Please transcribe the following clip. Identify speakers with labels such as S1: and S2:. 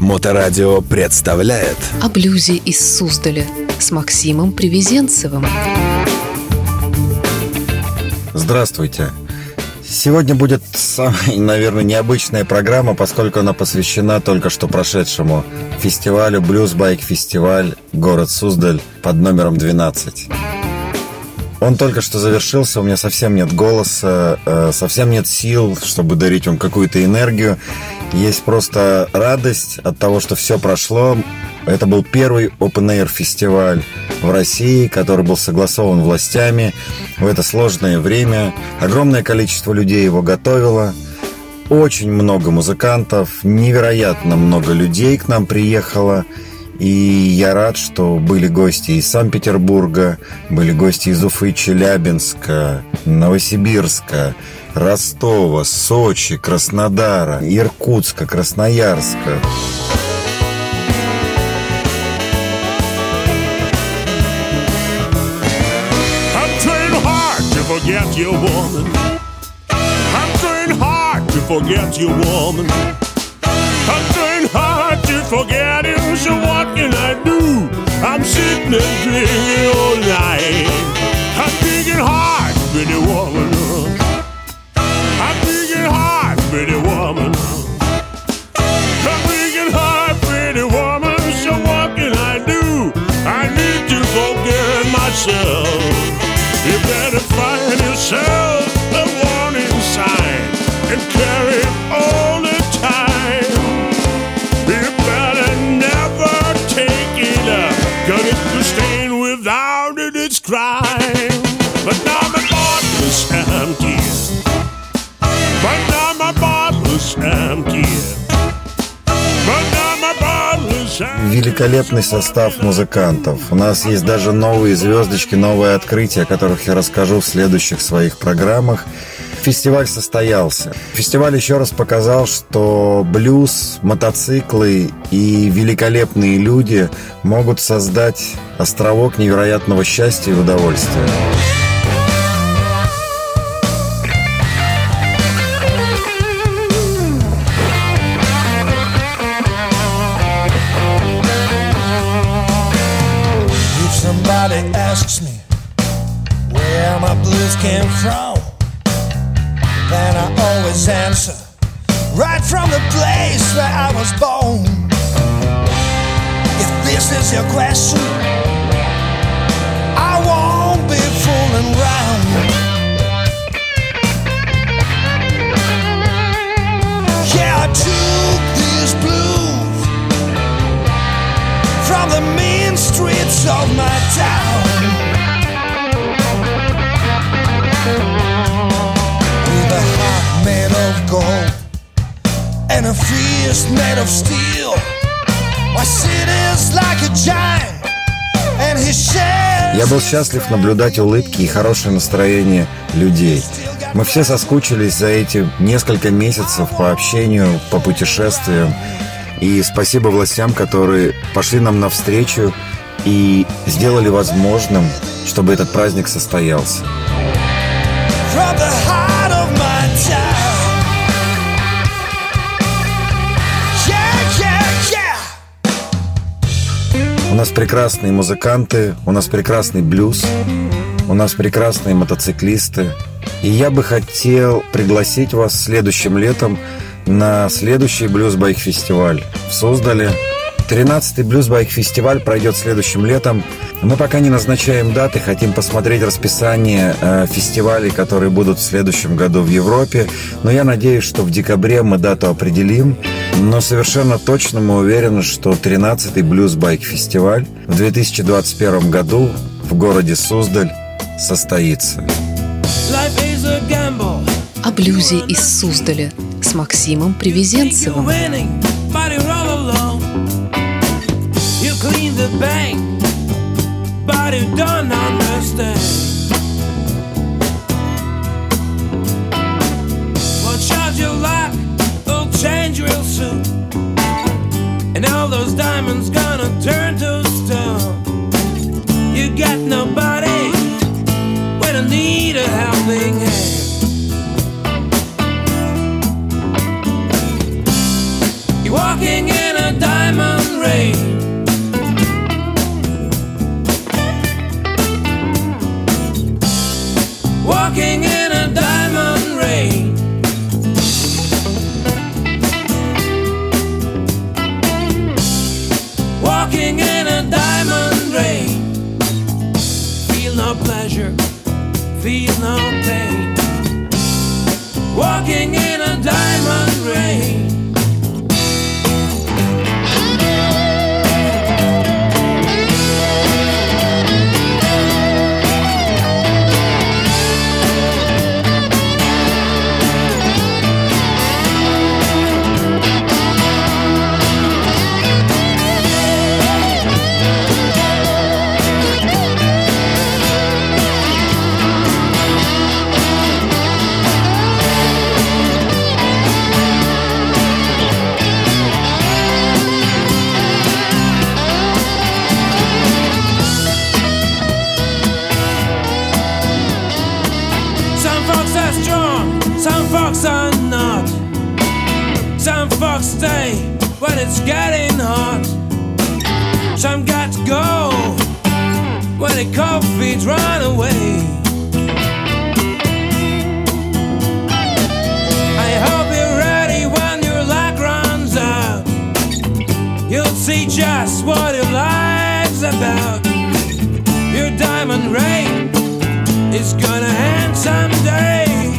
S1: Моторадио представляет
S2: О блюзе из Суздаля с Максимом Привезенцевым.
S3: Здравствуйте. Сегодня будет самая, наверное, необычная программа, поскольку она посвящена только что прошедшему фестивалю Blues Bike Фестиваль город Суздаль под номером 12. Он только что завершился, у меня совсем нет голоса, э, совсем нет сил, чтобы дарить вам какую-то энергию. Есть просто радость от того, что все прошло. Это был первый Open Air фестиваль в России, который был согласован властями в это сложное время. Огромное количество людей его готовило. Очень много музыкантов, невероятно много людей к нам приехало. И я рад, что были гости из Санкт-Петербурга, были гости из Уфы, Челябинска, Новосибирска, Ростова, Сочи, Краснодара, Иркутска, Красноярска.
S4: Forget you, woman. I'm trying hard to forget you, woman. I'm hard, pretty woman. I'm hard, pretty woman. I'm hard, pretty woman, so what can I do? I need to forget myself. You better find yourself
S3: Великолепный состав музыкантов. У нас есть даже новые звездочки, новые открытия, о которых я расскажу в следующих своих программах. Фестиваль состоялся. Фестиваль еще раз показал, что блюз, мотоциклы и великолепные люди могут создать островок невероятного счастья и удовольствия.
S5: From, then I always answer right from the place where I was born. If this is your question, fist made of steel. My city's like a giant.
S3: Я был счастлив наблюдать улыбки и хорошее настроение людей. Мы все соскучились за эти несколько месяцев по общению, по путешествиям. И спасибо властям, которые пошли нам навстречу и сделали возможным, чтобы этот праздник состоялся.
S5: from the heart of my town.
S3: У нас прекрасные музыканты, у нас прекрасный блюз, у нас прекрасные мотоциклисты. И я бы хотел пригласить вас следующим летом на следующий блюз-байк-фестиваль в Суздале. 13-й блюз-байк-фестиваль пройдет следующим летом. Мы пока не назначаем даты, хотим посмотреть расписание э, фестивалей, которые будут в следующем году в Европе. Но я надеюсь, что в декабре мы дату определим. Но совершенно точно мы уверены, что 13-й блюз-байк-фестиваль в 2021 году в городе Суздаль состоится.
S2: О блюзе из Суздаля с Максимом Привезенцевым.
S6: The bank, but you don't understand. What charge your luck will change real soon. And all those diamonds gonna turn to stone. You got nobody when I need a helping hand. Walking in a diamond rain. Walking in a diamond rain. Walking in a diamond rain. Feel no pleasure, feel no pain. Walking in are not. Some folks stay when it's getting hot. Some got to go when the cold feet run away. I hope you're ready when your luck runs out. You'll see just what your life's about. Your diamond ring is gonna end someday.